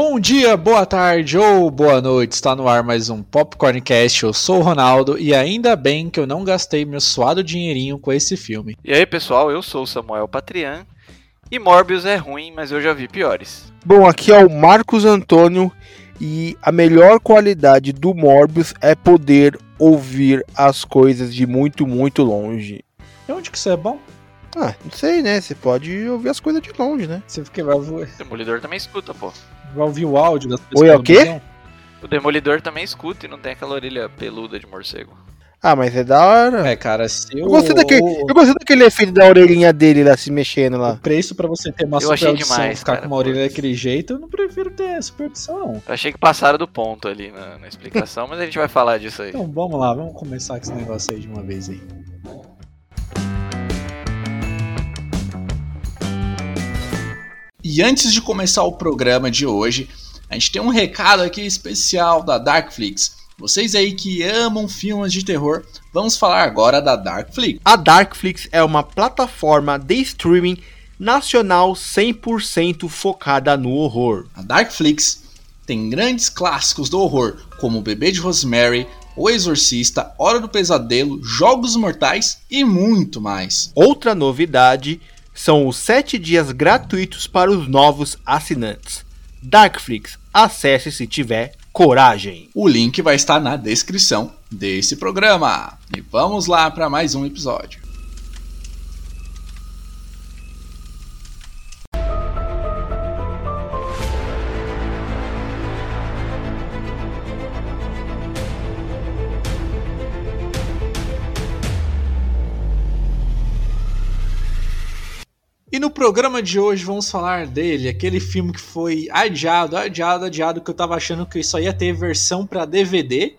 Bom dia, boa tarde ou boa noite. Está no ar mais um Popcorncast. Eu sou o Ronaldo e ainda bem que eu não gastei meu suado dinheirinho com esse filme. E aí, pessoal, eu sou o Samuel Patrian. E Morbius é ruim, mas eu já vi piores. Bom, aqui é o Marcos Antônio e a melhor qualidade do Morbius é poder ouvir as coisas de muito, muito longe. E onde que isso é bom? Ah, não sei, né? Você pode ouvir as coisas de longe, né? Você fica, vai, vai Demolidor também escuta, pô. Ouvir o áudio das pessoas. Oi, é o quê? O Demolidor também escuta e não tem aquela orelha peluda de morcego. Ah, mas é da hora. É, cara, se Eu gostei, daquele, eu gostei daquele efeito da orelhinha dele lá se mexendo O lá. preço pra você ter uma Eu super achei audição demais, ficar cara, com uma orelha putz. daquele jeito, eu não prefiro ter super audição, não. Eu achei que passaram do ponto ali na, na explicação, mas a gente vai falar disso aí. Então vamos lá, vamos começar com esse negócio aí de uma vez aí. E antes de começar o programa de hoje, a gente tem um recado aqui especial da Darkflix. Vocês aí que amam filmes de terror, vamos falar agora da Darkflix. A Darkflix é uma plataforma de streaming nacional 100% focada no horror. A Darkflix tem grandes clássicos do horror, como O Bebê de Rosemary, O Exorcista, Hora do Pesadelo, Jogos Mortais e muito mais. Outra novidade são os 7 dias gratuitos para os novos assinantes. Darkflix, acesse se tiver coragem. O link vai estar na descrição desse programa. E vamos lá para mais um episódio. E no programa de hoje vamos falar dele, aquele filme que foi adiado, adiado, adiado, que eu tava achando que só ia ter versão pra DVD,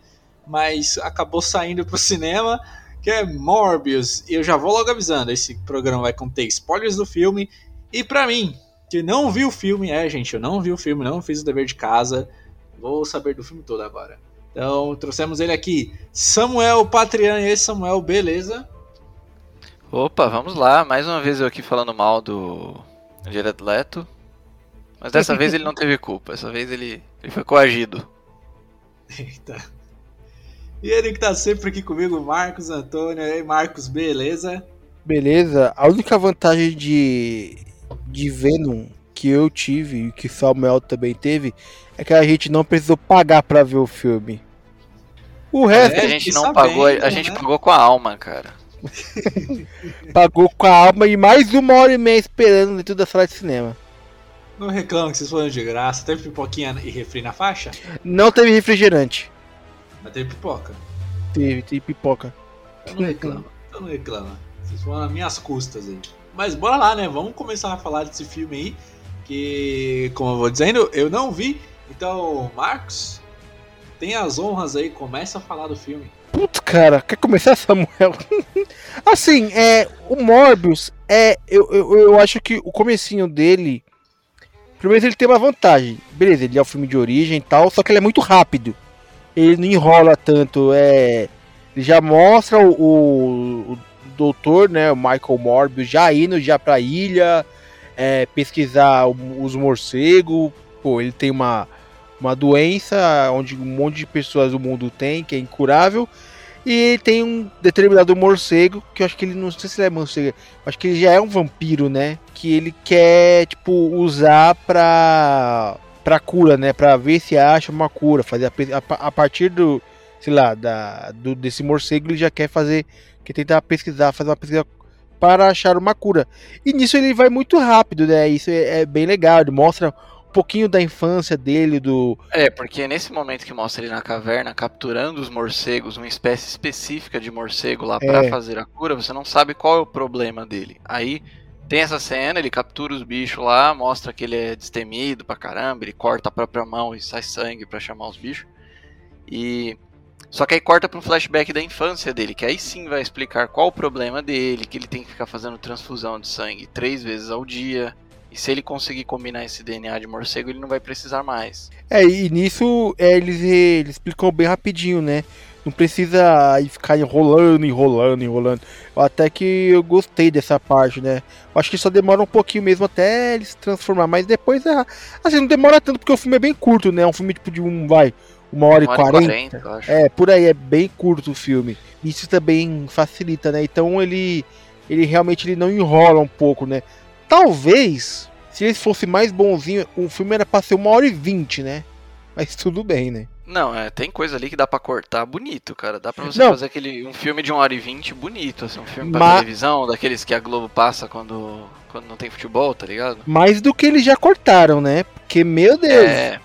mas acabou saindo pro cinema, que é Morbius. E eu já vou logo avisando, esse programa vai conter spoilers do filme. E pra mim, que não viu o filme, é gente, eu não vi o filme, não fiz o dever de casa, vou saber do filme todo agora. Então trouxemos ele aqui, Samuel Patrian, e aí Samuel, beleza? Opa, vamos lá. Mais uma vez eu aqui falando mal do Jared Leto. Mas dessa vez ele não teve culpa. Dessa vez ele, ele foi coagido. Eita. E ele que tá sempre aqui comigo, Marcos Antônio. E aí, Marcos, beleza? Beleza? A única vantagem de, de Venom que eu tive e que Samuel também teve é que a gente não precisou pagar pra ver o filme. O resto a É, gente fiquei não sabendo, pagou, a gente né? pagou com a alma, cara. pagou com a alma e mais uma hora e meia esperando dentro da sala de cinema. Não reclama que vocês foram de graça. Teve pipoquinha e refri na faixa? Não teve refrigerante. Mas teve pipoca. Teve, teve pipoca. Então não reclama. Então não reclama. Vocês foram nas minhas custas aí. Mas bora lá, né? Vamos começar a falar desse filme aí. Que, como eu vou dizendo, eu não vi. Então, Marcos, tem as honras aí. Começa a falar do filme. Putz, cara, quer começar, Samuel? assim, é, o Morbius, é, eu, eu, eu acho que o comecinho dele, primeiro ele tem uma vantagem, beleza, ele é um filme de origem e tal, só que ele é muito rápido, ele não enrola tanto, é, ele já mostra o, o, o doutor, né, o Michael Morbius, já indo já pra ilha, é, pesquisar os morcegos, pô, ele tem uma, uma doença onde um monte de pessoas do mundo tem, que é incurável, e tem um determinado morcego, que eu acho que ele não sei se ele é morcego, acho que ele já é um vampiro, né? Que ele quer, tipo, usar pra, pra cura, né? Pra ver se acha uma cura, fazer a, a, a partir do, sei lá, da, do, desse morcego ele já quer fazer, quer tentar pesquisar, fazer uma pesquisa para achar uma cura. E nisso ele vai muito rápido, né? Isso é, é bem legal, ele mostra pouquinho da infância dele, do, É, porque nesse momento que mostra ele na caverna capturando os morcegos, uma espécie específica de morcego lá pra É. fazer a cura, você não sabe qual é o problema dele. Aí tem essa cena, ele captura os bichos lá, mostra que ele é destemido pra caramba, ele corta a própria mão e sai sangue pra chamar os bichos. E só que aí corta pra um flashback da infância dele, que aí sim vai explicar qual o problema dele, que ele tem que ficar fazendo transfusão de sangue três vezes ao dia. E se ele conseguir combinar esse DNA de morcego, ele não vai precisar mais. É, e nisso é, eles, eles explicam bem rapidinho, né? Não precisa ficar enrolando, enrolando, enrolando. Até que eu gostei dessa parte, né? Eu acho que só demora um pouquinho mesmo até ele se transformar. Mas depois é. Assim, não demora tanto porque o filme é bem curto, né? É um filme tipo de um. Vai. Uma hora uma e quarenta. É, por aí, é bem curto o filme. Isso também facilita, né? Então ele. Ele realmente ele não enrola um pouco, né? Talvez, se ele fosse mais bonzinho, o filme era pra ser uma hora e vinte, né? Mas tudo bem, né? Não, é, tem coisa ali que dá para cortar bonito, cara. Dá pra você não. fazer aquele, um filme de 1 hora e 20 bonito, assim, um filme pra Mas... televisão, daqueles que a Globo passa quando, quando não tem futebol, tá ligado? Mais do que eles já cortaram, né? Porque, meu Deus, é...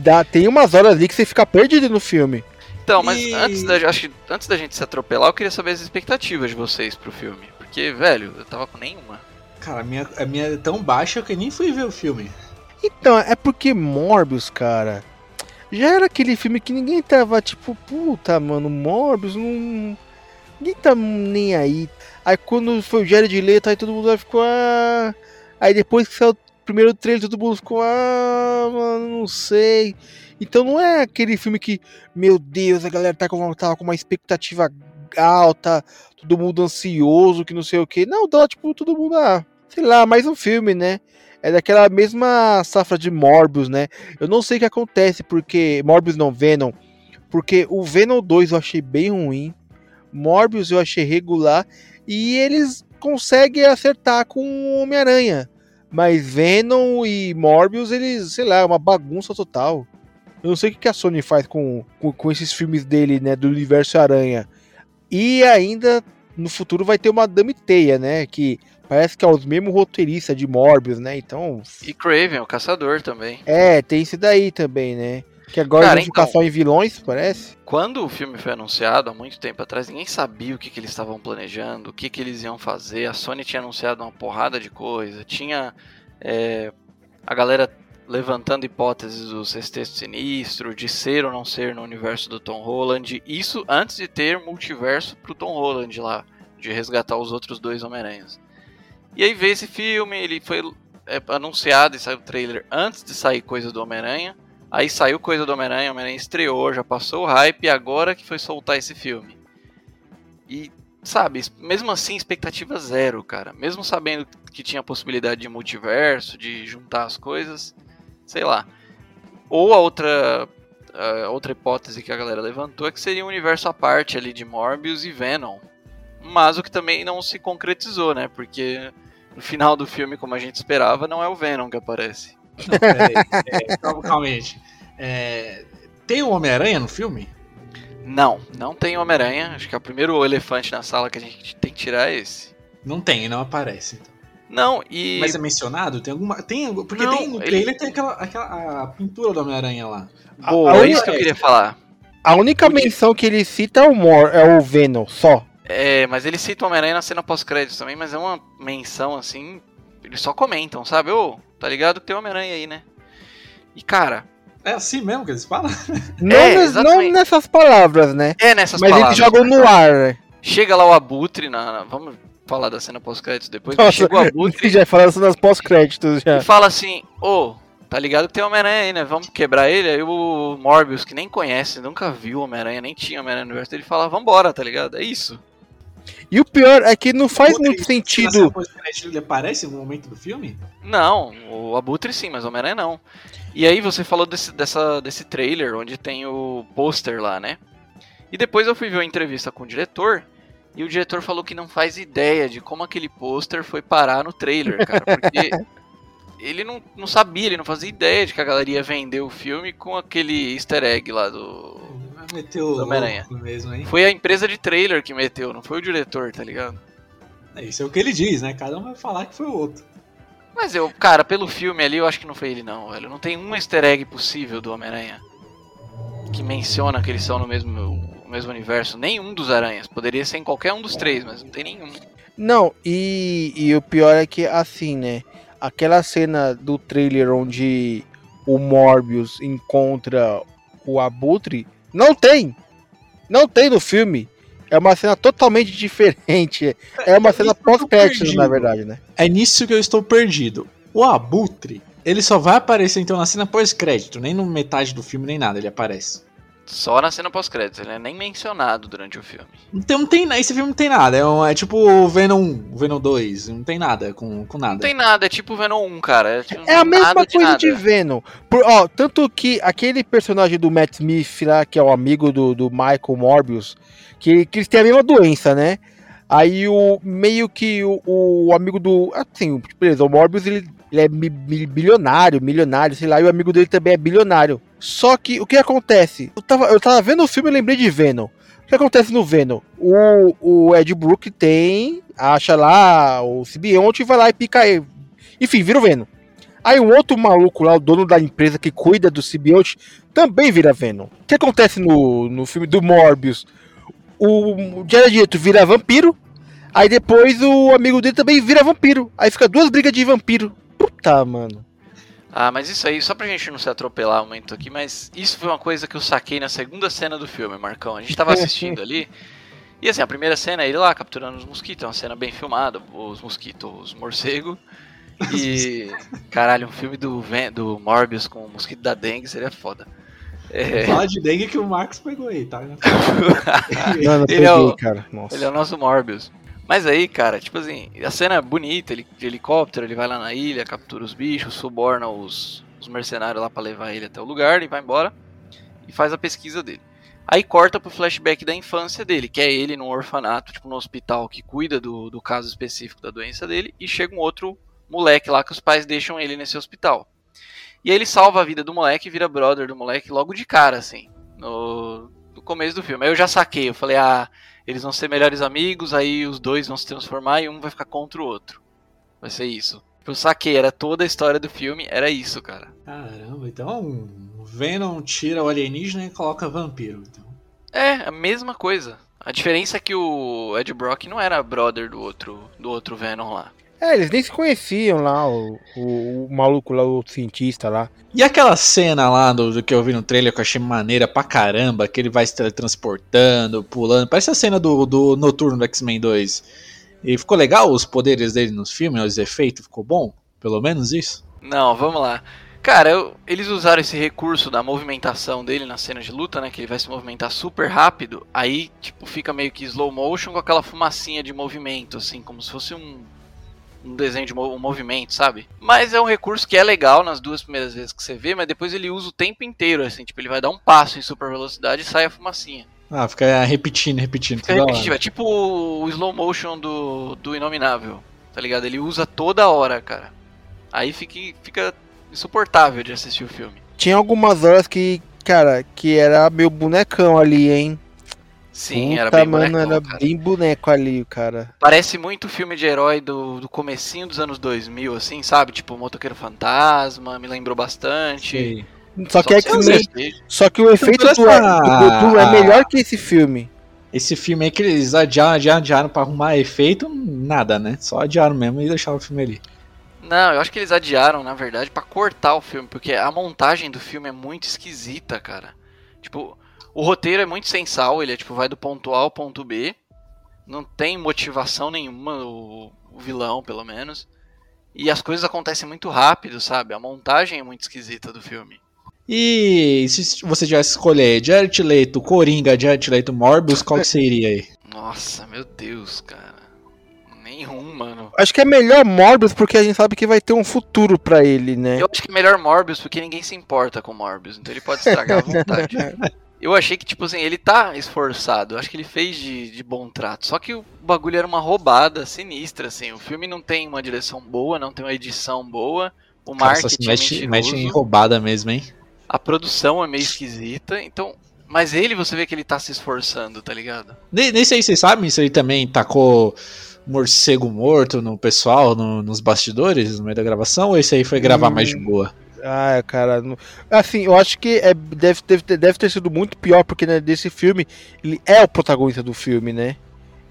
dá, tem umas horas ali que você fica perdido no filme. Então, mas e... antes, da, acho que, antes da gente se atropelar, eu queria saber as expectativas de vocês pro filme. Porque, velho, eu tava com nenhuma. Cara, a minha, a minha é tão baixa que eu nem fui ver o filme. Então, é porque Morbius, cara já era aquele filme que ninguém tava tipo, puta, mano, Morbius, não. Ninguém tá nem aí. Aí quando foi o Jared Leto, aí todo mundo ficou. Ah... Aí depois que saiu o primeiro trailer, todo mundo ficou. Ah, mano, não sei. Então não é aquele filme que, meu Deus, a galera tá com, tava com uma expectativa alta, todo mundo ansioso, que não sei o que. Não, dá tipo todo mundo, ah, sei lá, mais um filme, né? é daquela mesma safra de Morbius, né? Eu não sei o que acontece, porque. Morbius não, Venom. Porque o Venom 2 eu achei bem ruim. Morbius eu achei regular. E eles conseguem acertar com o Homem-Aranha. Mas Venom e Morbius, eles, sei lá, é uma bagunça total. Eu não sei o que a Sony faz com, com, com esses filmes dele, né? Do universo Aranha. E ainda no futuro vai ter uma Dame Teia, né? Que Parece que é os mesmos roteiristas de Morbius, né? Então. E Craven, o caçador também. É, tem esse daí também, né? Que agora Cara, vão então, ficar só em vilões, parece. Quando o filme foi anunciado, há muito tempo atrás, ninguém sabia o que, que eles estavam planejando, o que, que eles iam fazer. A Sony tinha anunciado uma porrada de coisa. Tinha é, a galera levantando hipóteses do Sexteto Sinistro, de ser ou não ser no universo do Tom Holland. Isso antes de ter multiverso pro Tom Holland lá, de resgatar os outros dois Homem-Aranhas. E aí veio esse filme, ele foi é, anunciado e saiu o trailer antes de sair coisa do Homem-Aranha. Aí saiu coisa do Homem-Aranha, Homem-Aranha estreou, já passou o hype e agora que foi soltar esse filme. E, sabe, mesmo assim, expectativa zero, cara. Mesmo sabendo que tinha possibilidade de multiverso, de juntar as coisas, sei lá. Ou a outra, a outra hipótese que a galera levantou é que seria um universo à parte ali de Morbius e Venom mas o que também não se concretizou, né? Porque no final do filme, como a gente esperava, não é o Venom que aparece. Não, peraí, é, calma, calmente. É, tem o Homem-Aranha no filme? Não, não tem Homem-Aranha. Acho que é o primeiro elefante na sala que a gente tem que tirar é esse. Não tem, não aparece. Então. Não, e. Mas é mencionado? Tem alguma. Tem, porque não, tem no trailer ele... tem aquela, aquela a pintura do Homem-Aranha lá. Boa, a, a é isso que eu queria falar. A única menção que ele cita é o Mor, é o Venom, só. É, mas ele cita o Homem-Aranha na cena pós-créditos também, mas é uma menção assim. Eles só comentam, sabe? Ô, tá ligado que tem Homem-Aranha aí, né? E cara. É assim mesmo que eles falam? Não, é, não nessas palavras, né? É nessas mas palavras. Mas eles jogam no ar, né? Chega lá o Abutre na. na vamos falar da cena pós-créditos depois. Nossa, chega o Abutre. já falaram das pós-créditos já. E fala assim: Ô, tá ligado que tem Homem-Aranha aí, né? Vamos quebrar ele. Aí o Morbius, que nem conhece, nunca viu Homem-Aranha, nem tinha Homem-Aranha no universo, ele fala: Vambora, tá ligado? É isso. E o pior é que não faz muito sentido. Ele aparece no momento do filme? Não, o Abutre sim, mas o Homem-Aranha não. E aí você falou desse, dessa, desse trailer onde tem o pôster lá, né? E depois eu fui ver uma entrevista com o diretor. E o diretor falou que não faz ideia de como aquele pôster foi parar no trailer, cara. Porque ele não, não sabia, ele não fazia ideia de que a galera ia vender o filme com aquele easter egg lá do, meteu do Homem-Aranha. Mesmo, hein? Foi a empresa de trailer que meteu, não foi o diretor, tá ligado? É, isso é o que ele diz, né? Cada um vai falar que foi o outro. Mas eu, cara, pelo filme ali, eu acho que não foi ele não, velho. Não tem um easter egg possível do Homem-Aranha que menciona que eles são no mesmo, no mesmo universo. Nenhum dos aranhas. Poderia ser em qualquer um dos três, mas não tem nenhum. Não, e, e o pior é que, assim, né? Aquela cena do trailer onde o Morbius encontra o Abutre não tem. Não tem no filme. É uma cena totalmente diferente. É uma é cena pós-crédito, na verdade, né? É nisso que eu estou perdido. O Abutre, ele só vai aparecer então na cena pós-crédito, nem no metade do filme, nem nada, ele aparece. Só na cena pós-créditos, ele é nem mencionado durante o filme. Não tem, não tem, esse filme não tem nada, é, um, é tipo o Venom 1, o Venom 2, não tem nada com, com nada. Não tem nada, é tipo o Venom 1, cara. É, tipo, É a mesma nada coisa nada. de Venom. Por- ó, tanto que aquele personagem do Matt Smith lá, que é o amigo do, do Michael Morbius, que, que eles têm a mesma doença, né? Aí o meio que o, o amigo do. Assim, beleza, o Morbius ele, ele é mi- mi- bilionário, milionário, sei lá, e o amigo dele também é bilionário. Só que o que acontece? Eu tava, eu tava vendo o filme e lembrei de Venom. O que acontece no Venom? O, o Ed Brook tem. Acha lá o simbionte e vai lá e pica ele. Enfim, vira o Venom. Aí um outro maluco lá, o dono da empresa que cuida do simbionte, também vira Venom. O que acontece no, no filme do Morbius? O Jared Leto vira vampiro, aí depois o amigo dele também vira vampiro. Aí fica duas brigas de vampiro. Puta, mano. Ah, mas isso aí, só pra gente não se atropelar um momento aqui, mas isso foi uma coisa que eu saquei na segunda cena do filme, Marcão. A gente tava assistindo ali. E assim, a primeira cena é ele lá capturando os mosquitos, é uma cena bem filmada, os mosquitos, os morcegos. E. Caralho, um filme do, Ven- do Morbius com o mosquito da dengue seria foda. É, Fala de dengue que o Marcos pegou aí, tá? Mano, Ele eu é peguei, o- cara. Nossa. Ele é o nosso Morbius. Mas aí, cara, tipo assim, a cena é bonita, ele de helicóptero, ele vai lá na ilha, captura os bichos, suborna os, os mercenários lá pra levar ele até o lugar, e vai embora e faz a pesquisa dele. Aí corta pro flashback da infância dele, que é ele num orfanato, tipo no hospital que cuida do, do caso específico da doença dele, e chega um outro moleque lá que os pais deixam ele nesse hospital. E aí ele salva a vida do moleque e vira brother do moleque logo de cara, assim, no, no começo do filme. Aí eu já saquei, eu falei, ah, eles vão ser melhores amigos, aí os dois vão se transformar e um vai ficar contra o outro. Vai ser isso. Eu saquei, era toda a história do filme, era isso, cara. Caramba, então o Venom tira o alienígena e coloca vampiro. Então. É, a mesma coisa. A diferença é que o Ed Brock não era brother do outro, do outro Venom lá. É, eles nem se conheciam lá, o, o, o maluco lá, o cientista lá. E aquela cena lá do, do que eu vi no trailer que eu achei maneira pra caramba, que ele vai se teletransportando, pulando. Parece a cena do, do Noturno do X-Men 2. E ficou legal os poderes dele nos filmes, os efeitos, ficou bom? Pelo menos isso? Não, vamos lá. Cara, eu- eles usaram esse recurso da movimentação dele na cena de luta, né? Que ele vai se movimentar super rápido. Aí, tipo, fica meio que slow motion com aquela fumacinha de movimento, assim, como se fosse um, um desenho de um movimento, sabe? Mas é um recurso que é legal nas duas primeiras vezes que você vê, mas depois ele usa o tempo inteiro, assim, tipo, ele vai dar um passo em super velocidade e sai a fumacinha. Ah, fica repetindo, repetindo. Fica é tipo o slow motion do, do Inominável, tá ligado? Ele usa toda hora, cara. Aí fica, fica insuportável de assistir o filme. Tinha algumas horas que, cara, que era meio bonecão ali, hein? Sim, Puta, era bem mano, bonecão, era cara. bem boneco ali, cara. Parece muito filme de herói do, do comecinho dos anos 2000, assim, sabe? Tipo, Motoqueiro Fantasma, me lembrou bastante. Sei. Só que, que X-Men, os efeitos- só que o efeito parece do, a- do, do é melhor que esse filme. Esse filme aí que eles adiaram, adiaram, adiaram pra arrumar efeito, nada, né? Só adiaram mesmo e deixaram o filme ali. Não, eu acho que eles adiaram, na verdade, pra cortar o filme, porque a montagem do filme é muito esquisita, cara. Tipo, o roteiro é muito sensal, ele é tipo, vai do ponto A ao ponto B. Não tem motivação nenhuma, o, o vilão, pelo menos. E as coisas acontecem muito rápido, sabe? A montagem é muito esquisita do filme. E se você tivesse que escolher Jared Leto, Coringa, Jared Leto, Morbius, qual que seria aí? Nossa, meu Deus, cara. Nenhum, mano. Acho que é melhor Morbius porque a gente sabe que vai ter um futuro pra ele, né? Eu acho que é melhor Morbius porque ninguém se importa com Morbius, então ele pode estragar à vontade. Eu achei que, tipo assim, ele tá esforçado. Eu acho que ele fez de, de bom trato. Só que o bagulho era uma roubada sinistra, assim. O filme não tem uma direção boa, não tem uma edição boa. O só marketing é mentiroso. mete em roubada mesmo, hein? A produção é meio esquisita. Então... Mas ele, você vê que ele tá se esforçando, tá ligado? Ne- Nem sei se vocês sabem se ele também tacou morcego morto no pessoal, no- nos bastidores, no meio da gravação, ou esse aí foi gravar Hum. mais de boa? Ah, cara. não- Assim, eu acho que é, deve, deve, ter, deve ter sido muito pior, porque né, desse filme, ele é o protagonista do filme, né?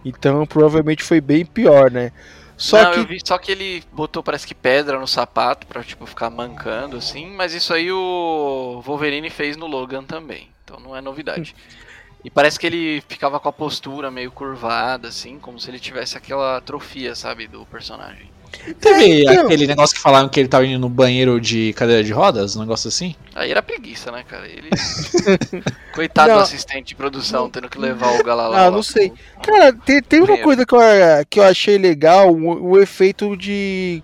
Então provavelmente foi bem pior, né? Só não, que. eu vi só que ele botou, parece que pedra no sapato pra, tipo, ficar mancando, assim. Mas isso aí o Wolverine fez no Logan também. Então não é novidade. E parece que ele ficava com a postura meio curvada, assim, como se ele tivesse aquela atrofia, sabe, do personagem. Teve É, então. aquele negócio que falaram que ele tava indo no banheiro de cadeira de rodas, um negócio assim? Aí era preguiça, né, cara? Ele. Coitado Não. do assistente de produção, tendo que levar o Galala. Ah, não pro- sei. Cara, tem, tem uma coisa que eu, que eu achei legal, o, o efeito de.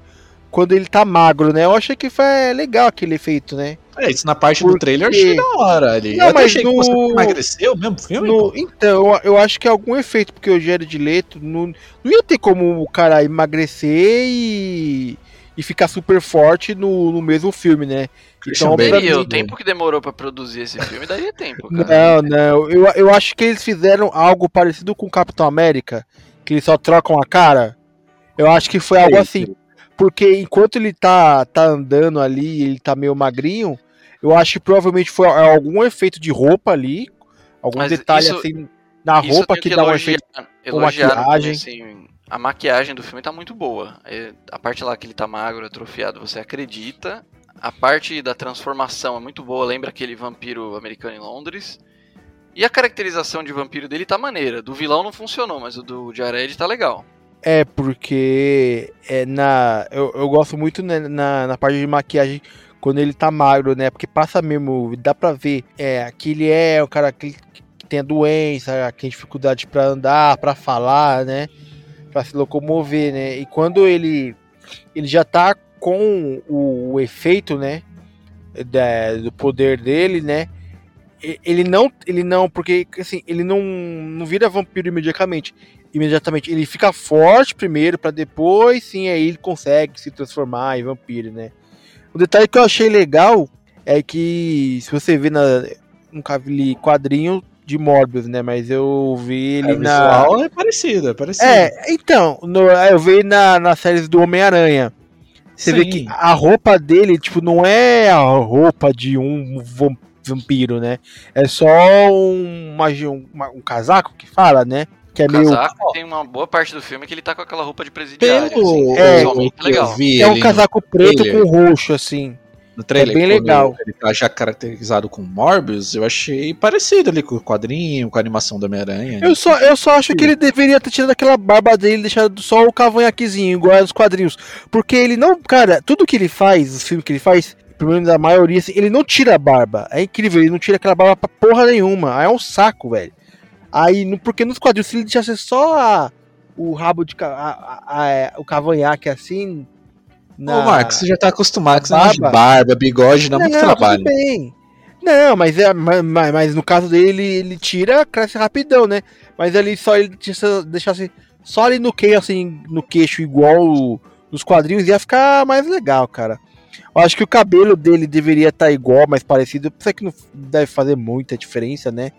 Quando ele tá magro, né? Eu achei que foi legal aquele efeito, né? É, isso na parte do Porque- trailer eu achei da hora ali. Não, eu mas achei que no- você emagreceu mesmo filme, No- então, eu, acho que é algum efeito, porque o Jared Leto não, não ia ter como o cara emagrecer e, e ficar super forte no, no mesmo filme, né? Então, Bale. o tempo que demorou pra produzir esse filme daria tempo, cara. Não, não. Eu, eu acho que eles fizeram algo parecido com o Capitão América, que eles só trocam a cara. Eu acho que foi algo assim. Porque enquanto ele tá, tá andando ali, ele tá meio magrinho, eu acho que provavelmente foi algum efeito de roupa ali, algum Mas detalhe isso- assim na roupa tenho que, dá um efeito. no maquiagem. comecinho. A maquiagem do filme tá muito boa. É, a parte lá que ele tá magro, atrofiado, você acredita. A parte da transformação é muito boa, lembra aquele vampiro americano em Londres. E a caracterização de vampiro dele tá maneira. Do vilão não funcionou, mas o do Jared tá legal. É, porque é na, eu, eu gosto muito né, na, na parte de maquiagem quando ele tá magro, né? Porque passa mesmo, dá pra ver é, que ele é o cara que, que tem a doença, que tem dificuldade pra andar, pra falar, né? Pra se locomover, né? E quando ele, ele já tá com o, o efeito, né? da- do poder dele, né? Ele não, ele não, porque assim, ele não, não vira vampiro imediatamente imediatamente. Ele fica forte primeiro, pra depois sim aí ele consegue se transformar em vampiro, né? O detalhe que eu achei legal é que se você vê na nunca vi quadrinho de Morbius, né? Mas eu vi ele É, o na visual é parecido, é parecido. é, então, no- eu vi na, na séries do Homem-Aranha. Você vê Sim. que a roupa dele, tipo, não é a roupa de um vam- vampiro, né? É só um, uma- um, um casaco que fala, né? Que é meio. Casaco tem uma boa parte do filme que ele tá com aquela roupa de presidiário. Pelo assim, É, visualmente que eu vi É um casaco preto trailer. com roxo, assim. no trailer, é bem legal. Ele tá já caracterizado com Morbius, eu achei parecido ali com o quadrinho, com a animação do Homem-Aranha. Eu só, eu só acho que ele deveria ter tirado aquela barba dele e deixado só o cavanhaquezinho, igual nos quadrinhos. Porque ele não, cara, tudo que ele faz, os filmes que ele faz, pelo menos a maioria, assim, ele não tira a barba. É incrível, ele não tira aquela barba pra porra nenhuma. Aí é um saco, velho. Aí, porque nos quadrinhos, se ele deixasse só a- o rabo de. a- a- a- o cavanhaque assim. Ô, Marcos, você já tá acostumado com barba. barba, bigode, dá muito trabalho. Tudo bem. Não, mas, é, mas, mas- no caso dele, ele, ele tira, cresce rapidão, né? Mas ali só ele deixa- deixasse só ali no queixo, assim, no queixo, igual nos quadrinhos, ia ficar mais legal, cara. Eu acho que o cabelo dele deveria estar igual, mais parecido. Apesar que não deve fazer muita diferença, né?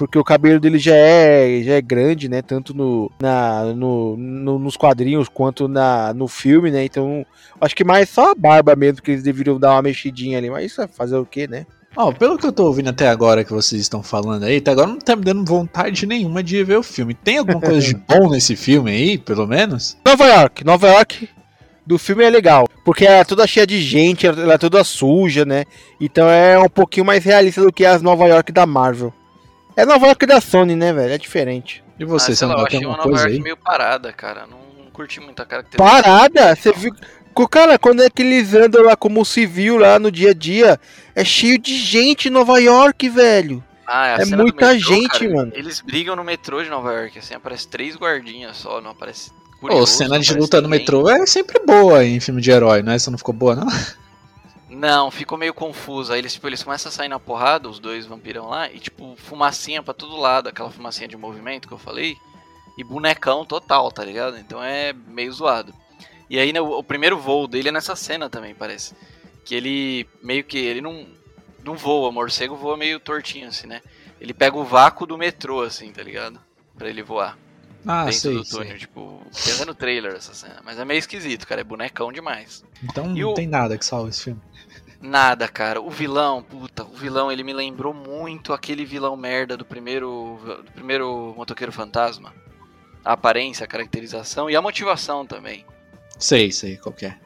Porque o cabelo dele já é, já é grande, né? Tanto no, na, no, no- nos quadrinhos quanto na, no filme, né? Então, acho que mais só a barba mesmo que eles deveriam dar uma mexidinha ali. Mas isso é fazer o quê, né? Ó, pelo que eu tô ouvindo até agora que vocês estão falando aí, até agora não tá me dando vontade nenhuma de ver o filme. Tem alguma coisa de bom nesse filme aí, pelo menos? Nova York, Nova York do filme é legal. Porque ela é toda cheia de gente, ela é toda suja, né? Então é um pouquinho mais realista do que as Nova York da Marvel. É Nova York da Sony, né, velho? É diferente. E você, ah, sei lá, eu achei uma Nova coisa York aí? meio parada, cara. Não, não curti muito a característica. Parada? Você viu. Cara, quando é que eles andam lá como civil lá no dia a dia, é cheio de gente em Nova York, velho. Ah, a É cena do muita metrô, gente, cara, mano. Eles brigam no metrô de Nova York, assim, aparece três guardinhas só, não aparece. Pô, curioso, cena não de luta no ninguém. metrô é sempre boa em filme de herói, não é? Essa não ficou boa, não? Não, ficou meio confuso. Aí eles, tipo, eles começam a sair na porrada, os dois vampirão lá, e tipo, fumacinha pra todo lado, aquela fumacinha de movimento que eu falei, e bonecão total, tá ligado? Então é meio zoado. E aí né, o, o primeiro voo dele é nessa cena também, parece. Que ele meio que. ele não, não voa, morcego voa meio tortinho, assim, né? Ele pega o vácuo do metrô, assim, tá ligado? Pra ele voar Ah, dentro sei, do sei. túnel, tipo, tem até no trailer essa cena. Mas é meio esquisito, cara, é bonecão demais. Então E não o- tem nada que salve esse filme. Nada, cara. O vilão, puta, o vilão, ele me lembrou muito aquele vilão merda do primeiro, do primeiro Motoqueiro Fantasma. A aparência, a caracterização e a motivação também. Sei, sei, qual que é.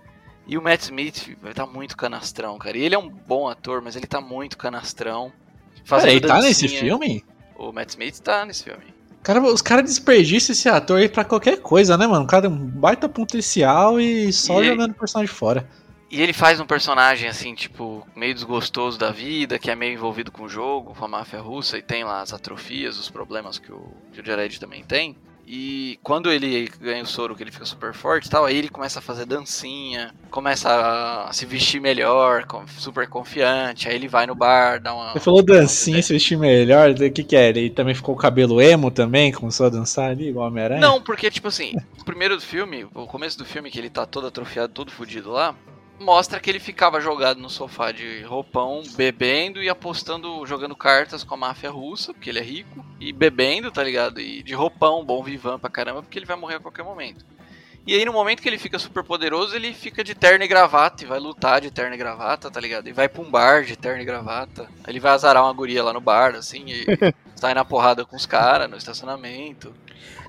E o Matt Smith tá muito canastrão, cara. E ele é um bom ator, mas ele tá muito canastrão. Peraí, tá dancinha. nesse filme? O Matt Smith tá nesse filme. Cara, os caras desperdiçam esse ator aí pra qualquer coisa, né, mano? O cara é um baita potencial e só E- jogando o personagem fora. E ele faz um personagem assim, tipo, meio desgostoso da vida, que é meio envolvido com o jogo, com a máfia russa, e tem lá as atrofias, os problemas que o, que o Jared também tem. E quando ele ganha o soro, que ele fica super forte e tal, aí ele começa a fazer dancinha, começa a se vestir melhor, super confiante, aí ele vai no bar, dá uma. Você falou dancinha, se vestir melhor, o que que é? Ele também ficou o cabelo emo também, começou a dançar ali, igual Homem-Aranha? Não, porque, tipo assim, o primeiro do filme, o começo do filme, que ele tá todo atrofiado, todo fudido lá, mostra que ele ficava jogado no sofá de roupão, bebendo e apostando, jogando cartas com a máfia russa, porque ele é rico, e bebendo, tá ligado? E de roupão, bom vivan pra caramba, porque ele vai morrer a qualquer momento. E aí, no momento que ele fica super poderoso, ele fica de terno e gravata e vai lutar de terno e gravata, tá ligado? E vai pra um bar de terno e gravata. Ele vai azarar uma guria lá no bar, assim, e sai na porrada com os caras no estacionamento.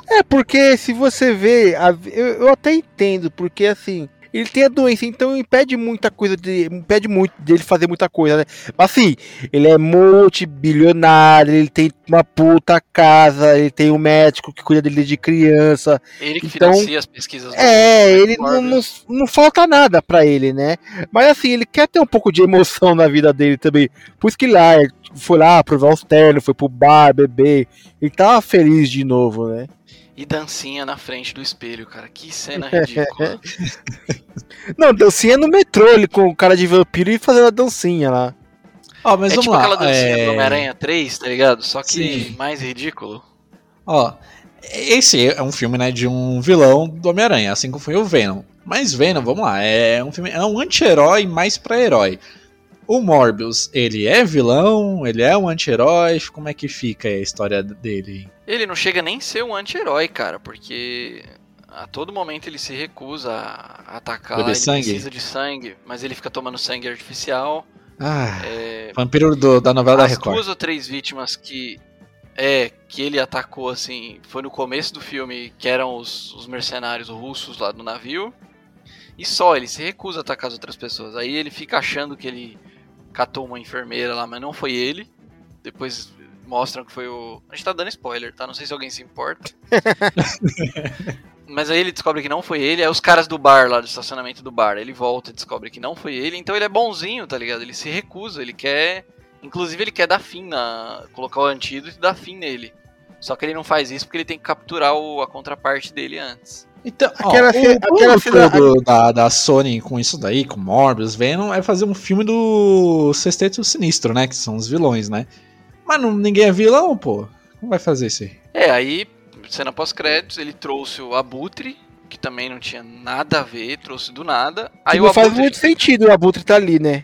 É, porque se você vê, eu, eu até entendo, porque assim, ele tem a doença, então impede muita coisa de. impede muito dele fazer muita coisa, né? Mas assim, ele é multibilionário, ele tem uma puta casa, ele tem um médico que cuida dele de criança. Ele que Então, financia as pesquisas É, ele não, não, não falta nada pra ele, né? Mas assim, ele quer ter um pouco de emoção na vida dele também. Por isso que lá, ele foi lá provar os ternos, foi pro bar, beber. Ele tava feliz de novo, né? E dancinha na frente do espelho, cara. Que cena ridícula. Não, dancinha no metrô, ele com o cara de vampiro e fazendo a dancinha lá. Ó, mas é vamos tipo lá. aquela dancinha é, do Homem-Aranha 3, tá ligado? Só que Sim. mais ridículo. Ó, esse é um filme, né, de um vilão do Homem-Aranha, assim como foi o Venom. Mas Venom, vamos lá, é um filme, é um anti-herói mais pra herói. O Morbius, ele é vilão, ele é um anti-herói, como é que fica a história dele? Ele não chega nem a ser um anti-herói, cara, porque a todo momento ele se recusa a atacar, Beber ele sangue? precisa de sangue, mas ele fica tomando sangue artificial. Ah, É, vampiro do- da novela da as Record. duas ou três vítimas que é que ele atacou assim foi no começo do filme que eram os, os mercenários russos lá do navio e só ele se recusa a atacar as outras pessoas aí ele fica achando que ele catou uma enfermeira lá mas não foi ele depois mostram que foi o a gente tá dando spoiler tá não sei se alguém se importa mas aí ele descobre que não foi ele é os caras do bar lá do estacionamento do bar ele volta e descobre que não foi ele então ele é bonzinho tá ligado ele se recusa ele quer Inclusive ele quer dar fim na. colocar o antídoto e dar fim nele. Só que ele não faz isso porque ele tem que capturar o- a contraparte dele antes. Então, ó, Aquela o ce- plano aquela cena- todo da, da Sony com isso daí, com Morbius, Venom, é fazer um filme do Sexteto Sinistro, né? Que são os vilões, né? Mas não, ninguém é vilão, pô. Como vai fazer isso aí? É, aí, cena pós-créditos, ele trouxe o Abutre, que também não tinha nada a ver, trouxe do nada. Aí não faz Abutre muito sentido o Abutre tá ali, né?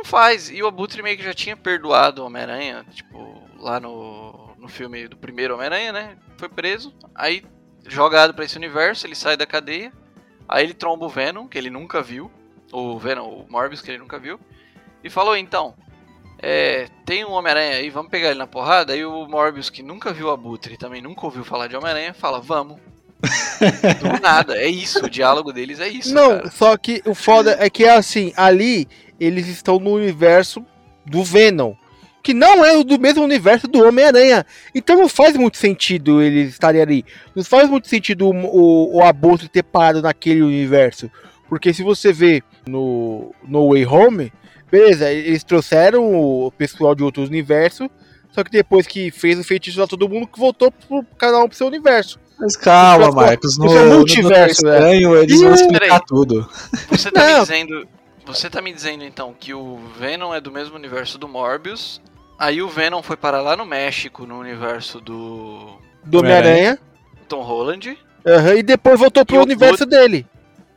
não faz. E o Abutre meio que já tinha perdoado o Homem-Aranha, tipo, lá no, no filme do primeiro Homem-Aranha, né? Foi preso, aí jogado pra esse universo, ele sai da cadeia, aí ele tromba o Venom, que ele nunca viu, o Venom, o Morbius, que ele nunca viu, e falou, então, é, tem um Homem-Aranha aí, vamos pegar ele na porrada, aí o Morbius, que nunca viu o Abutre e também nunca ouviu falar de Homem-Aranha, fala, vamos. Do nada, é isso, o diálogo deles é isso, não, cara. só que o foda é que assim, ali eles estão no universo do Venom. Que não é o do mesmo universo do Homem-Aranha. Então não faz muito sentido eles estarem ali. Não faz muito sentido o, o, o Abutre ter parado naquele universo. Porque se você vê no, no Way Home, beleza, eles trouxeram o pessoal de outros universos. Só que depois que fez o feitiço lá, todo mundo que voltou pro cada um pro seu universo. Mas calma, é- Marcos. No, isso é no multiverso, Doutor Estranho, eles Ih, vão explicar peraí. tudo. Você tá me dizendo. Você tá me dizendo então que o Venom é do mesmo universo do Morbius. Aí o Venom foi para lá no México, no universo do Do Homem-Aranha. Tom Holland. Aham, e depois voltou pro E o universo dele.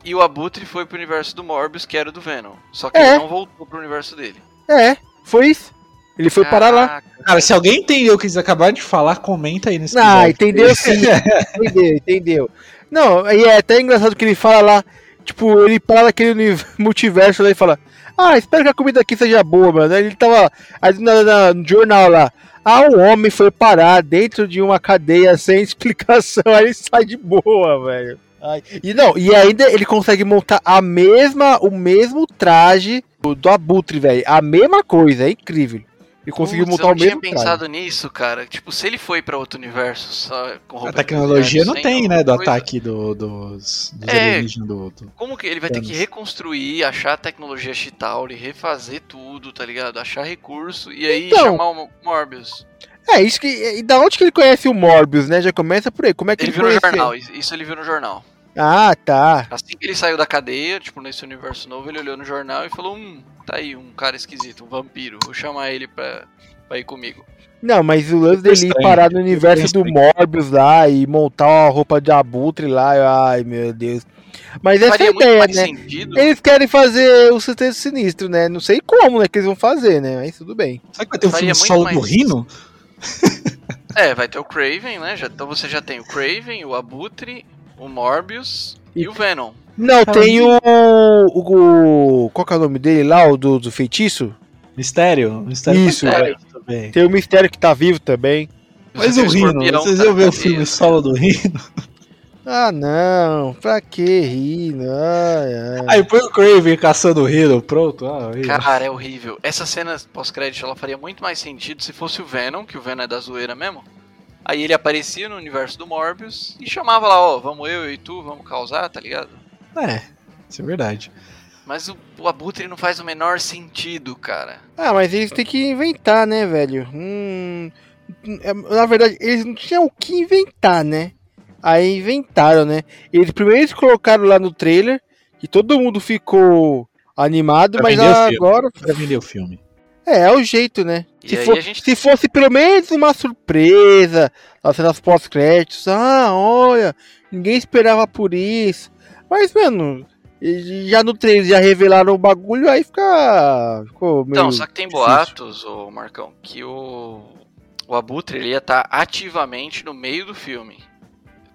E o Abutre foi pro universo do Morbius, que era o do Venom. Só que É. ele não voltou pro universo dele. É, foi isso. Ele foi parar lá. Caraca. Cara, se alguém entendeu o que eles acabaram de falar, comenta aí nesse Ah, entendeu sim. entendeu, entendeu. Não, e é até engraçado que ele fala lá, tipo, ele para naquele multiverso lá e fala, ah, espero que a comida aqui seja boa, mano. Ele tava aí na- na- no jornal lá. Ah, um homem foi parar dentro de uma cadeia sem explicação. Aí ele sai de boa, velho. Ai, E não, e ainda ele consegue montar a mesma, o mesmo traje do, do Abutre, velho. A mesma coisa, é incrível. Ele conseguiu Putz, montar o eu não mesmo tinha traje. pensado nisso, cara. Tipo, se ele foi pra outro universo só com roupa A tecnologia não tem, né, do coisa, ataque do, dos, dos É. alienígenas do outro. Como que ele vai ter que reconstruir, achar a tecnologia Chitauri, refazer tudo, tá ligado? Achar recurso e aí Então. chamar o Morbius. É, isso que. E da onde que ele conhece o Morbius, né? Já começa por aí. Como é que Ele ele, viu no jornal, isso ele viu no jornal. Ah, tá. Assim que ele saiu da cadeia, tipo, nesse universo novo, ele olhou no jornal e falou: Hum, tá aí um cara esquisito, um vampiro, vou chamar ele pra, pra ir comigo. Não, mas o lance dele ir parar no universo do. Morbius lá e montar uma roupa de abutre lá, ai meu Deus. Mas essa é a ideia, né? sentido. Eles querem fazer o Sexteto Sinistro, né? Não sei como, né, que eles vão fazer, né? Mas tudo bem. Será que vai ter um Faria filme solo mais- do Rino? É, vai ter o Craven, né? Já, então você já tem o Craven, o Abutre, o Morbius e, E- o Venom. Não, tem o, o, o- Qual que é o nome dele lá, o do, do feitiço? Mistério? Mistério Isso. tá também. Tem o Mistério que tá vivo também. Mas o Rino, vocês iam ver o filme solo do Rino? Ah, não. Pra que rir? Ai, ai. Aí põe o Craven caçando o Rino, pronto. Ah. Cara, é horrível. Essa cena pós-crédito ela faria muito mais sentido se fosse o Venom, que o Venom é da zoeira mesmo. Aí ele aparecia no universo do Morbius e chamava lá, ó, vamos eu e tu, vamos causar, tá ligado? É, isso é verdade. Mas o, o Abutre não faz o menor sentido, cara. Ah, mas eles têm que inventar, né, velho? Hum, é, na verdade, eles não tinham o que inventar, né? Aí inventaram, né? Eles primeiro eles colocaram lá no trailer que todo mundo ficou animado, Pra mas agora Pra vender o filme. É, é o jeito, né? E Se, for- gente- se fosse pelo menos uma surpresa, as cenas pós-créditos, ah, olha, ninguém esperava por isso. Mas, mano, já no trailer já revelaram o bagulho, aí fica. Ficou meio Então, só que tem difícil. boatos, ô Marcão, que o, o Abutre ele ia estar ativamente no meio do filme.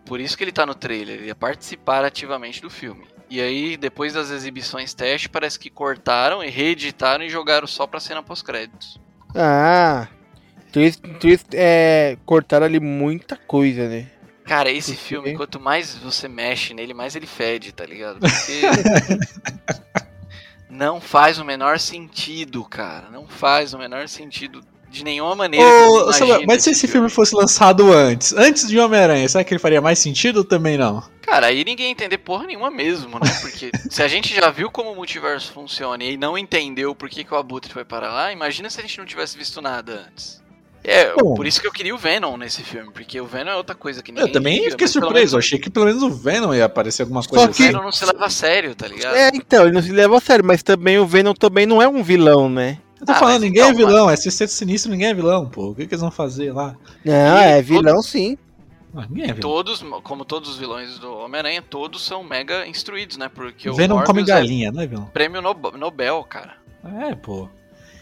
Por isso que ele tá no trailer, ele ia participar ativamente do filme. E aí, depois das exibições teste, parece que cortaram e reeditaram e jogaram só pra cena pós-créditos. Ah, então eles, é, cortaram ali muita coisa, né? Cara, esse filme, quanto mais você mexe nele, mais ele fede, tá ligado? Porque. não faz o menor sentido, cara. Não faz o menor sentido de nenhuma maneira. que Ô, você Samuel, imagina mas se esse filme fosse lançado antes, antes de Homem-Aranha, será que ele faria mais sentido ou também não? Cara, aí ninguém ia entender porra nenhuma mesmo, né? Porque se a gente já viu como o multiverso funciona e não entendeu por que, que o Abutre foi para lá, imagina se a gente não tivesse visto nada antes. É, Bom. por isso que eu queria o Venom nesse filme, porque o Venom é outra coisa que ninguém Eu também liga, fiquei surpreso, eu menos achei que pelo menos o Venom ia aparecer alguma Só coisa O que- assim. Venom não se leva a sério, tá ligado? É, então, ele não se leva a sério, mas também o Venom também não é um vilão, né? Eu tô Ah, falando, mas ninguém é então, vilão, é sexteto sinistro, ninguém é vilão, pô. O que, que eles vão fazer lá? Não, E é todo- vilão sim. Ah, ninguém é vilão. Todos, como todos os vilões do Homem-Aranha, todos são mega instruídos, né? Porque O o Venom come Morbius é galinha, é vilão? prêmio Nob- Nobel, cara. É, pô.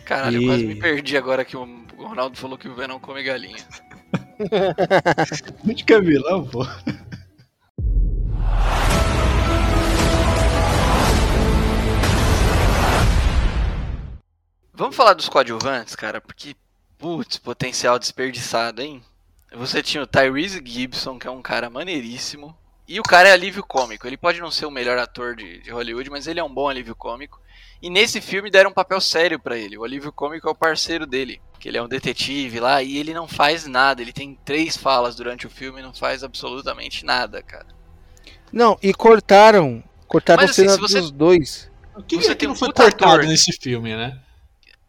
Caralho, E- eu quase me perdi agora que o Ronaldo falou que o Venom come galinha. Gente que é vilão, pô. Vamos falar dos coadjuvantes, cara, porque, putz, potencial desperdiçado, hein? Você tinha o Tyrese Gibson, que é um cara maneiríssimo. E o cara é alívio cômico. Ele pode não ser o melhor ator de, de Hollywood, mas ele é um bom alívio cômico. E nesse filme deram um papel sério pra ele. O alívio cômico é o parceiro dele. Que ele é um detetive lá e ele não faz nada. Ele tem três falas durante o filme e não faz absolutamente nada, cara. Não, e cortaram. Cortaram Mas, a assim, cena se você- dos dois. O que, Você que tem não um foi cortado ator. nesse filme, né?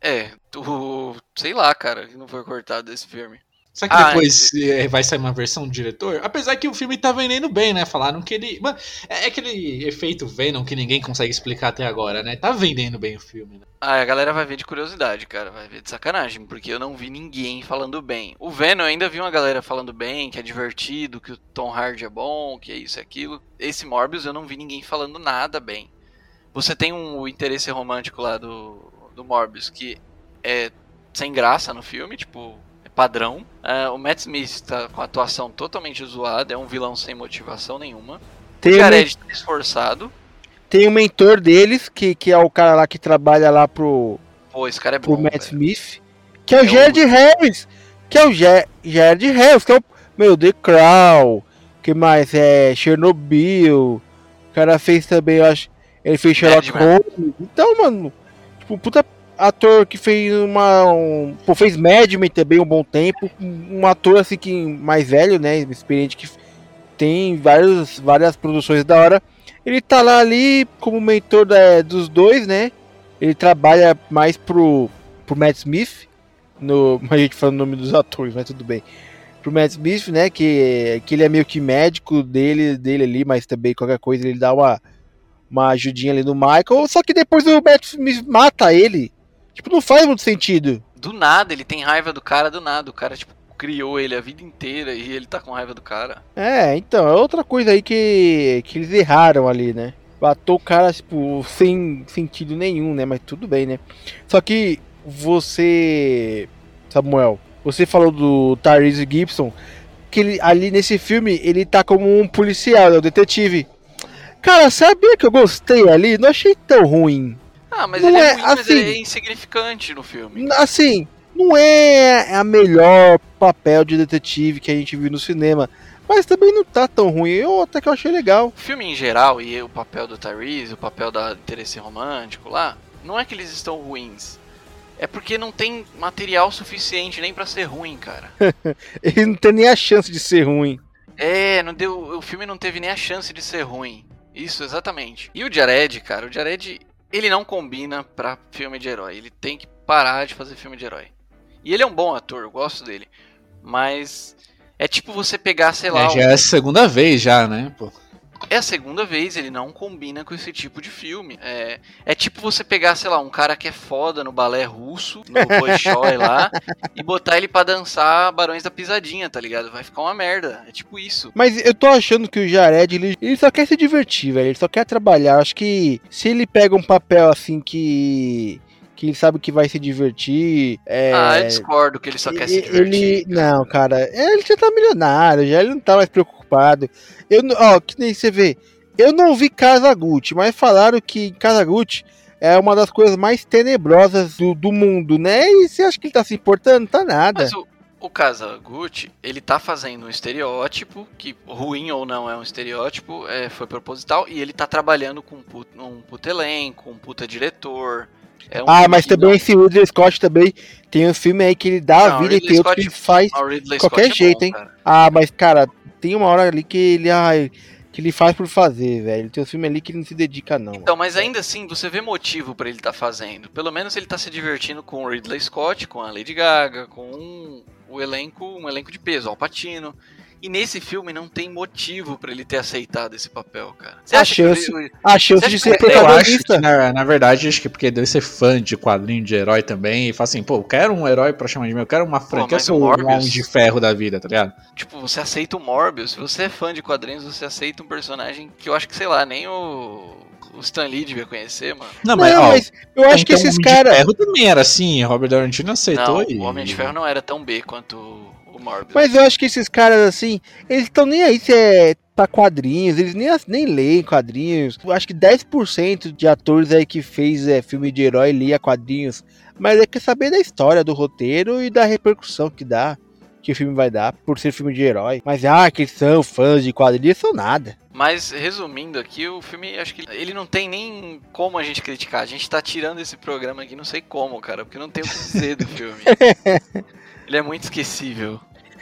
É, tu. Sei lá, cara, que não foi cortado desse filme. Será que Ah, depois eh, vai sair uma versão do diretor? Apesar que o filme tá vendendo bem, né? Falaram que ele. Mano, é é aquele efeito Venom que ninguém consegue explicar até agora, né? Tá vendendo bem o filme, né? Ah, a galera vai ver de curiosidade, cara. Vai ver de sacanagem, porque eu não vi ninguém falando bem. O Venom eu ainda vi uma galera falando bem, que é divertido, que o Tom Hardy é bom, que é isso e aquilo. Esse Morbius eu não vi ninguém falando nada bem. Você tem um o interesse romântico lá do, do Morbius, que é sem graça no filme, tipo, é padrão. Ah, o Matt Smith tá com a atuação totalmente zoada, é um vilão sem motivação nenhuma. Tem, o Jared tá esforçado. tem o mentor deles, que, que é o cara lá que trabalha lá pro, Pô, esse cara é pro bom. Matt velho. Smith. Que é o É o- Jared Harris. Que é o Ge Jared Harris, que é o. Meu, The Crown. que mais? É. Chernobyl. O cara fez também, eu acho. Ele fez Sherlock. Holmes. Então, mano. Tipo, puta ator que fez uma. Um, pô, fez Madman também um bom tempo. Um ator assim que mais velho, né? Experiente que tem vários, várias produções da hora. Ele tá lá ali como mentor da, dos dois, né? Ele trabalha mais pro, pro Matt Smith. No, a gente falando o nome dos atores, mas tudo bem. Pro Matt Smith, né? Que, que ele é meio que médico dele, dele ali, mas também qualquer coisa ele dá uma, uma ajudinha ali no Michael. Só que depois o Matt mata ele. Tipo, não faz muito sentido. Do nada, ele tem raiva do cara do nada. O cara, tipo, criou ele a vida inteira e ele tá com raiva do cara. É, então, é outra coisa aí que, que eles erraram ali, né? Matou o cara, tipo, sem sentido nenhum, né? Mas tudo bem, né? Só que você, Samuel, você falou do Tyrese Gibson, que ele, ali nesse filme ele tá como um policial, né? O detetive. Cara, sabia que eu gostei ali? Não achei tão ruim. Ah, mas não ele é, é ruim, assim, mas ele é insignificante no filme. Assim, não é a melhor papel de detetive que a gente viu no cinema. Mas também não tá tão ruim, eu até que eu achei legal. O filme em geral, e o papel do Tyrese, o papel da interesse romântico lá, não é que eles estão ruins. É porque não tem material suficiente nem para ser ruim, cara. Ele não tem nem a chance de ser ruim. É, não deu, o filme não teve nem a chance de ser ruim. Isso, exatamente. E o Jared, cara, o Jared, ele não combina pra filme de herói. Ele tem que parar de fazer filme de herói. E ele é um bom ator, eu gosto dele. Mas é tipo você pegar, sei lá. É, já um... é a segunda vez já, né? Pô. É a segunda vez, ele não combina com esse tipo de filme. É, é tipo você pegar, sei lá, um cara que é foda no balé russo, no Bolshoi lá, e botar ele para dançar Barões da Pisadinha, tá ligado? Vai ficar uma merda. É tipo isso. Mas eu tô achando que o Jared, ele, ele só quer se divertir, velho. Ele só quer trabalhar. Acho que se ele pega um papel assim que que ele sabe que vai se divertir. É... Ah, eu discordo que ele só quer se divertir. Ele... Não, cara, ele já tá milionário, já ele não tá mais preocupado. Eu, ó, que nem você vê, eu não vi Casa Gucci, mas falaram que Casa Gucci é uma das coisas mais tenebrosas do, do mundo, né? E você acha que ele tá se importando? Tá nada. Mas o, o Kazaguchi, ele tá fazendo um estereótipo, que ruim ou não é um estereótipo, é, foi proposital, e ele tá trabalhando com um um puto elenco, um puta diretor, é um ah, mas também não... esse Ridley Scott também tem um filme aí que ele dá não, a vida e tem outro que faz qualquer Scott jeito, é bom, hein? Cara. Ah, mas cara, tem uma hora ali que ele ai, que ele faz por fazer, velho. Tem um filme ali que ele não se dedica não. Então, mas ainda assim, você vê motivo para ele estar tá fazendo. Pelo menos ele tá se divertindo com o Ridley Scott, com a Lady Gaga, com um, o elenco, um elenco de peso, Al Pacino. E nesse filme não tem motivo para ele ter aceitado esse papel, cara. Você a chance, ele... a chance de ser protagonista. Eu acho que, na, na, verdade, acho que porque deve ser fã de quadrinho de herói também. E fala assim, pô, eu quero um herói pra chamar de meu, eu quero uma franquia, eu sou um homem de ferro da vida, tá ligado? Tipo, você aceita o Morbius, se você é fã de quadrinhos, você aceita um personagem que eu acho que, sei lá, nem o o Stan Lee devia conhecer, mano. Não, mas, não, ó, mas eu acho que esses caras. O Homem de Ferro também era assim, Robert Downey Jr. aceitou. Não, e... o Homem de Ferro não era tão B quanto o Morbius. Mas eu acho que esses caras, assim, eles estão nem aí se é pra quadrinhos, eles nem, nem leem quadrinhos. Eu acho que 10% de atores aí que fez é, filme de herói lia quadrinhos. Mas é que saber da história, do roteiro e da repercussão que dá. Que o filme vai dar por ser filme de herói. Mas ah, que são fãs de quadrinhos, são nada. Mas resumindo aqui, o filme, acho que ele não tem nem como a gente criticar. A gente tá tirando esse programa aqui, não sei como, cara, porque não tem o que dizer do filme. Ele é muito esquecível.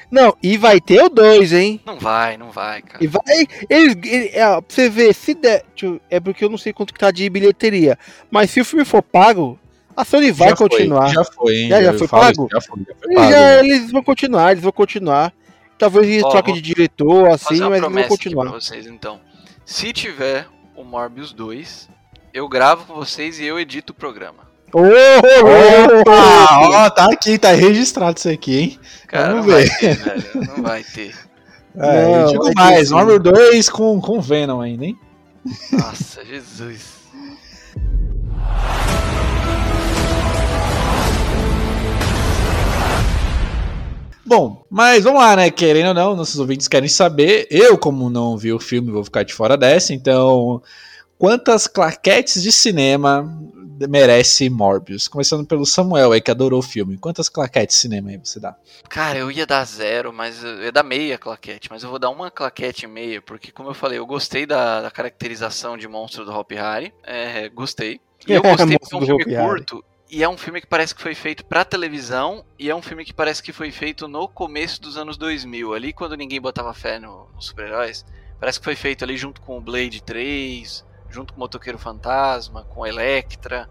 Não, e vai ter o 2, hein? Não vai, não vai, cara. E vai. Eles, ele, é, pra você ver, se der. É porque eu não sei quanto que tá de bilheteria. Mas se o filme for pago, a Sony vai já continuar. Foi, já foi, hein? Já, já foi pago? já foi, já foi pago. Já, eles vão continuar, eles vão continuar. Talvez eles troquem de diretor, assim, mas eles vão continuar. Pra vocês, então. Se tiver o Morbius 2, eu gravo com vocês e eu edito o programa. Opa! Ó, tá aqui, tá registrado isso aqui, hein? Cara, Vamos ver. Vai ter, velho. Não vai ter. É, não, digo mais, Marvel 2 com, com Venom ainda, hein? Nossa, Jesus. Bom, mas vamos lá, né? Querendo ou não, nossos ouvintes querem saber. Eu, como não vi o filme, vou ficar de fora dessa. Então, quantas claquetes de cinema merece Morbius? Começando pelo Samuel aí, que adorou o filme. Quantas claquetes de cinema aí você dá? Cara, eu ia dar zero, mas eu ia dar meia claquete, mas eu vou dar uma claquete e meia, porque como eu falei, eu gostei da, da caracterização de monstro do Hop Harry. É, gostei. E eu gostei porque é um filme curto e é um filme que parece que foi feito pra televisão e é um filme que parece que foi feito no começo dos anos 2000, ali quando ninguém botava fé nos no super-heróis. Parece que foi feito ali junto com o Blade 3, junto com o Motoqueiro Fantasma, com Electra.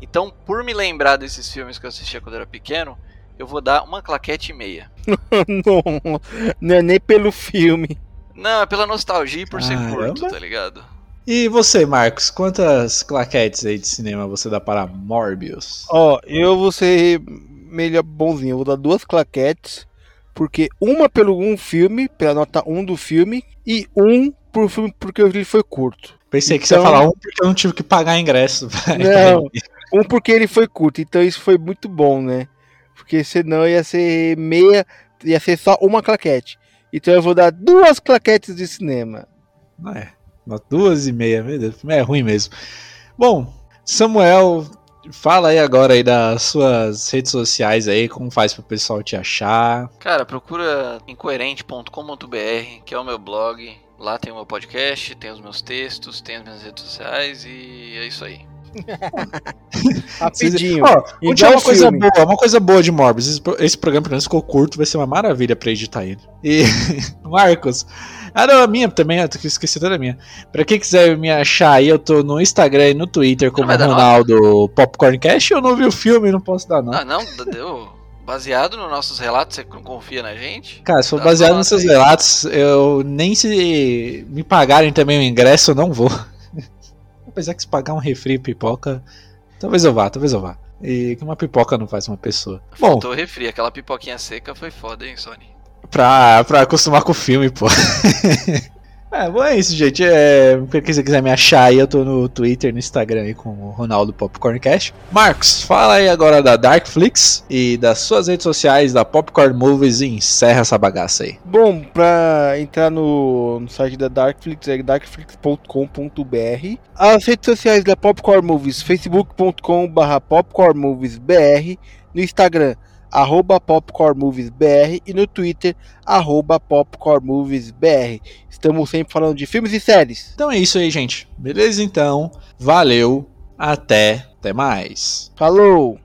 Então, por me lembrar desses filmes que eu assistia quando era pequeno, eu vou dar uma claquete e meia. não, não é nem pelo filme. Não, é pela nostalgia e por ser curto, tá ligado? E você, Marcos, quantas claquetes aí de cinema você dá para Morbius? Ó, eu vou ser melhor bonzinho, eu vou dar duas claquetes, porque uma pelo um filme, pela nota 1 do filme, e um por filme porque o filme foi curto. Pensei que você ia então- falar um porque eu não tive que pagar ingresso. Não, um porque ele foi curto, então isso foi muito bom, né? Porque senão ia ser meia, ia ser só uma claquete. Então eu vou dar duas claquetes de cinema. Não é. Duas e meia, meu Deus, é ruim mesmo. Bom, Samuel, fala aí agora aí das suas redes sociais aí, como faz pro pessoal te achar. Cara, procura incoerente.com.br, que é o meu blog. Lá tem o meu podcast, tem os meus textos, tem as minhas redes sociais e é isso aí. Rapidinho. Ó, uma coisa boa, uma coisa boa de Morbius. Esse, esse programa, pelo menos, ficou curto, vai ser uma maravilha pra editar ele. E, Marcos, ah, não, a minha também, eu esqueci toda a minha. Pra quem quiser me achar aí, eu tô no Instagram e no Twitter como Ronaldo Popcorn Cash. Eu não vi o filme, não posso dar, não. Ah, não? Deu. Baseado nos nossos relatos, você não confia na gente? Cara, se for Dá baseado nos seus aí. relatos, eu nem se me pagarem também o ingresso, eu não vou. Apesar que se pagar um refri e pipoca, talvez eu vá, talvez eu vá. E que uma pipoca não faz uma pessoa. Bom, Faltou refri, aquela pipoquinha seca foi foda, hein, Sony? pra, pra acostumar com o filme, pô. É, bom, é isso, gente. É, quem você quiser me achar aí, eu tô no Twitter, no Instagram aí com o Ronaldo Popcorn Cash. Marcos, fala aí agora da Darkflix e das suas redes sociais da Popcorn Movies e encerra essa bagaça aí. Bom, pra entrar no, no site da Darkflix é darkflix.com.br. As redes sociais da Popcorn Movies, facebook.com.br popcornmoviesbr, no Instagram arroba popcornmoviesbr e no Twitter, arroba popcornmoviesbr. Estamos sempre falando de filmes e séries. Então é isso aí, gente. Beleza então. Valeu. Até. Até mais. Falou.